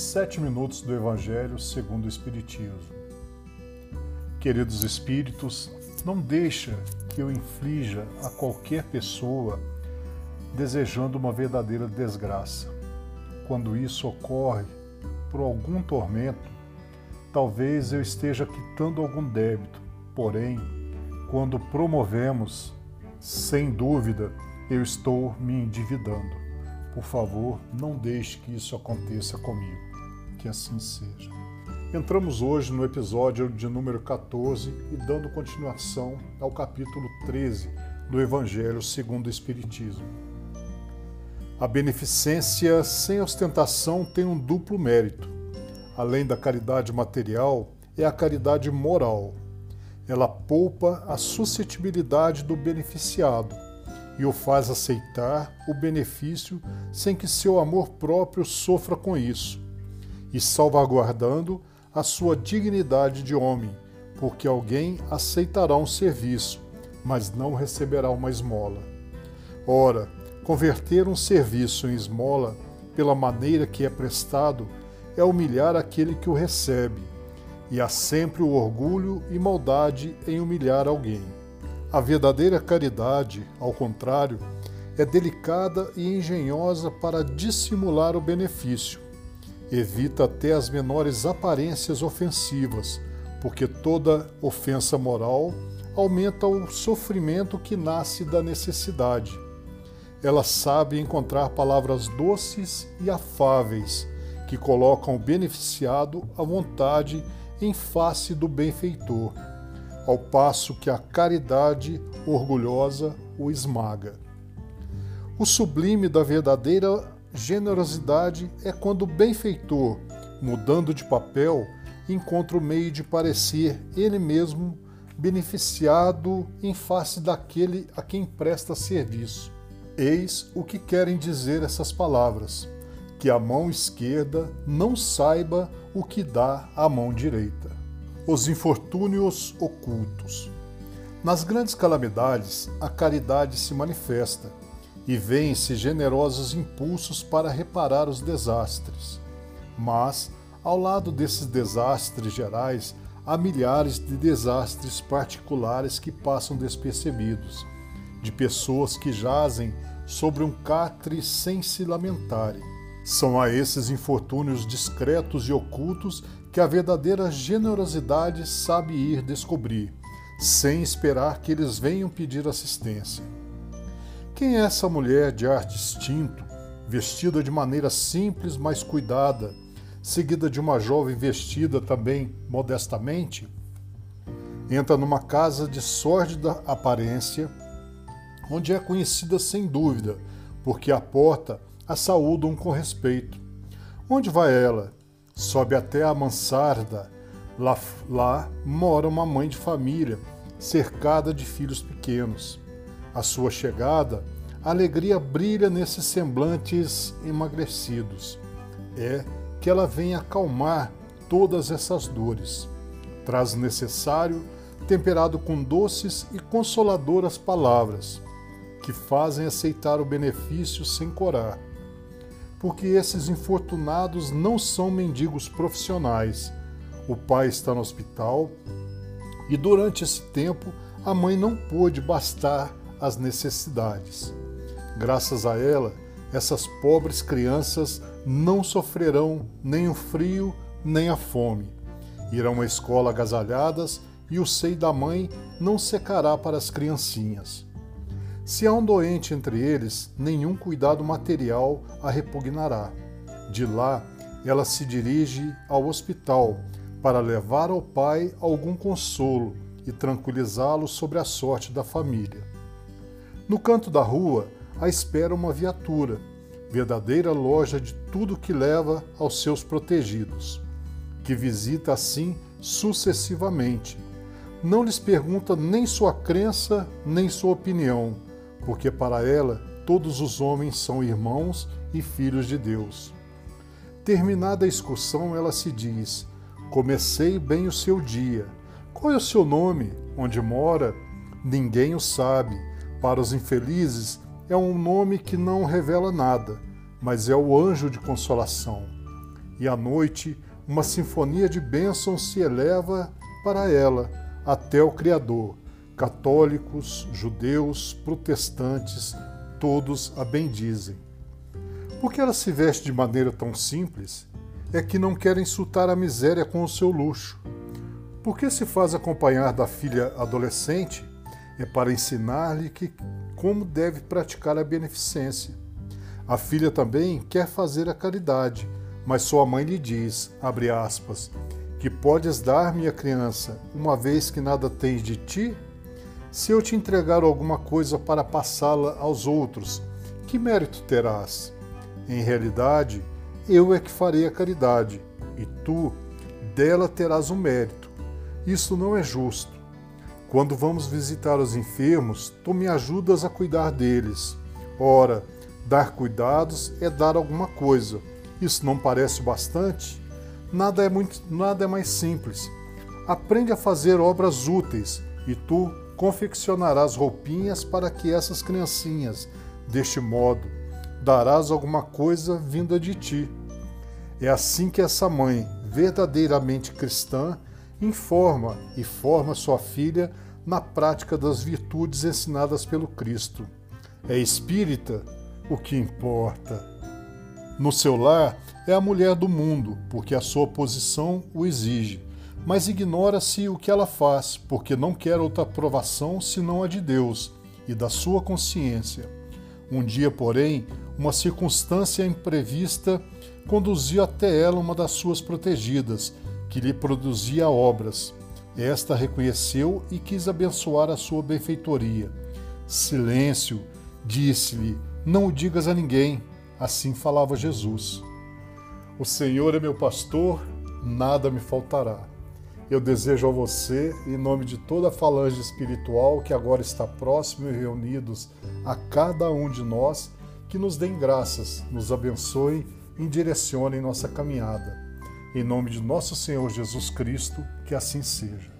Sete minutos do Evangelho segundo o Espiritismo. Queridos espíritos, não deixa que eu inflija a qualquer pessoa desejando uma verdadeira desgraça. Quando isso ocorre por algum tormento, talvez eu esteja quitando algum débito. Porém, quando promovemos, sem dúvida, eu estou me endividando. Por favor, não deixe que isso aconteça comigo. Que assim seja. Entramos hoje no episódio de número 14 e dando continuação ao capítulo 13 do Evangelho segundo o Espiritismo. A beneficência sem ostentação tem um duplo mérito. Além da caridade material, é a caridade moral. Ela poupa a suscetibilidade do beneficiado e o faz aceitar o benefício sem que seu amor próprio sofra com isso, e salvaguardando a sua dignidade de homem, porque alguém aceitará um serviço, mas não receberá uma esmola. Ora, converter um serviço em esmola pela maneira que é prestado é humilhar aquele que o recebe, e há sempre o orgulho e maldade em humilhar alguém. A verdadeira caridade, ao contrário, é delicada e engenhosa para dissimular o benefício. Evita até as menores aparências ofensivas, porque toda ofensa moral aumenta o sofrimento que nasce da necessidade. Ela sabe encontrar palavras doces e afáveis que colocam o beneficiado à vontade em face do benfeitor ao passo que a caridade orgulhosa o esmaga. O sublime da verdadeira generosidade é quando o benfeitor, mudando de papel, encontra o meio de parecer ele mesmo beneficiado em face daquele a quem presta serviço. Eis o que querem dizer essas palavras: que a mão esquerda não saiba o que dá a mão direita os infortúnios ocultos. Nas grandes calamidades, a caridade se manifesta e vêm-se generosos impulsos para reparar os desastres. Mas, ao lado desses desastres gerais, há milhares de desastres particulares que passam despercebidos, de pessoas que jazem sobre um catre sem se lamentarem. São a esses infortúnios discretos e ocultos que a verdadeira generosidade sabe ir descobrir, sem esperar que eles venham pedir assistência. Quem é essa mulher de ar distinto, vestida de maneira simples, mas cuidada, seguida de uma jovem vestida também modestamente? Entra numa casa de sórdida aparência, onde é conhecida sem dúvida, porque à porta a saúdam com respeito. Onde vai ela? Sobe até a mansarda. Lá, lá mora uma mãe de família, cercada de filhos pequenos. À sua chegada, a alegria brilha nesses semblantes emagrecidos. É que ela vem acalmar todas essas dores. Traz necessário, temperado com doces e consoladoras palavras, que fazem aceitar o benefício sem corar porque esses infortunados não são mendigos profissionais. O pai está no hospital e durante esse tempo a mãe não pôde bastar as necessidades. Graças a ela, essas pobres crianças não sofrerão nem o frio nem a fome. Irão à escola agasalhadas e o seio da mãe não secará para as criancinhas. Se há um doente entre eles, nenhum cuidado material a repugnará. De lá, ela se dirige ao hospital para levar ao pai algum consolo e tranquilizá-lo sobre a sorte da família. No canto da rua, a espera uma viatura, verdadeira loja de tudo que leva aos seus protegidos, que visita assim sucessivamente. Não lhes pergunta nem sua crença, nem sua opinião porque para ela todos os homens são irmãos e filhos de Deus. Terminada a excursão, ela se diz: Comecei bem o seu dia. Qual é o seu nome? Onde mora? Ninguém o sabe. Para os infelizes, é um nome que não revela nada, mas é o anjo de consolação. e à noite uma sinfonia de bênçãos se eleva para ela até o Criador. Católicos, judeus, protestantes, todos a bendizem. Por que ela se veste de maneira tão simples? É que não quer insultar a miséria com o seu luxo. Por que se faz acompanhar da filha adolescente? É para ensinar-lhe que como deve praticar a beneficência. A filha também quer fazer a caridade, mas sua mãe lhe diz, abre aspas, que podes dar, minha criança, uma vez que nada tens de ti? Se eu te entregar alguma coisa para passá-la aos outros, que mérito terás? Em realidade, eu é que farei a caridade, e tu dela terás um mérito. Isso não é justo. Quando vamos visitar os enfermos, tu me ajudas a cuidar deles. Ora, dar cuidados é dar alguma coisa. Isso não parece bastante? Nada é muito, nada é mais simples. Aprende a fazer obras úteis e tu confeccionarás roupinhas para que essas criancinhas, deste modo, darás alguma coisa vinda de ti. É assim que essa mãe, verdadeiramente cristã, informa e forma sua filha na prática das virtudes ensinadas pelo Cristo. É espírita? O que importa? No seu lar, é a mulher do mundo, porque a sua posição o exige mas ignora-se o que ela faz, porque não quer outra aprovação senão a de Deus e da sua consciência. Um dia, porém, uma circunstância imprevista conduziu até ela uma das suas protegidas, que lhe produzia obras. Esta reconheceu e quis abençoar a sua benfeitoria. Silêncio, disse-lhe, não o digas a ninguém. Assim falava Jesus. O Senhor é meu pastor, nada me faltará. Eu desejo a você, em nome de toda a falange espiritual que agora está próximo e reunidos a cada um de nós, que nos deem graças, nos abençoem e direcionem nossa caminhada. Em nome de nosso Senhor Jesus Cristo, que assim seja.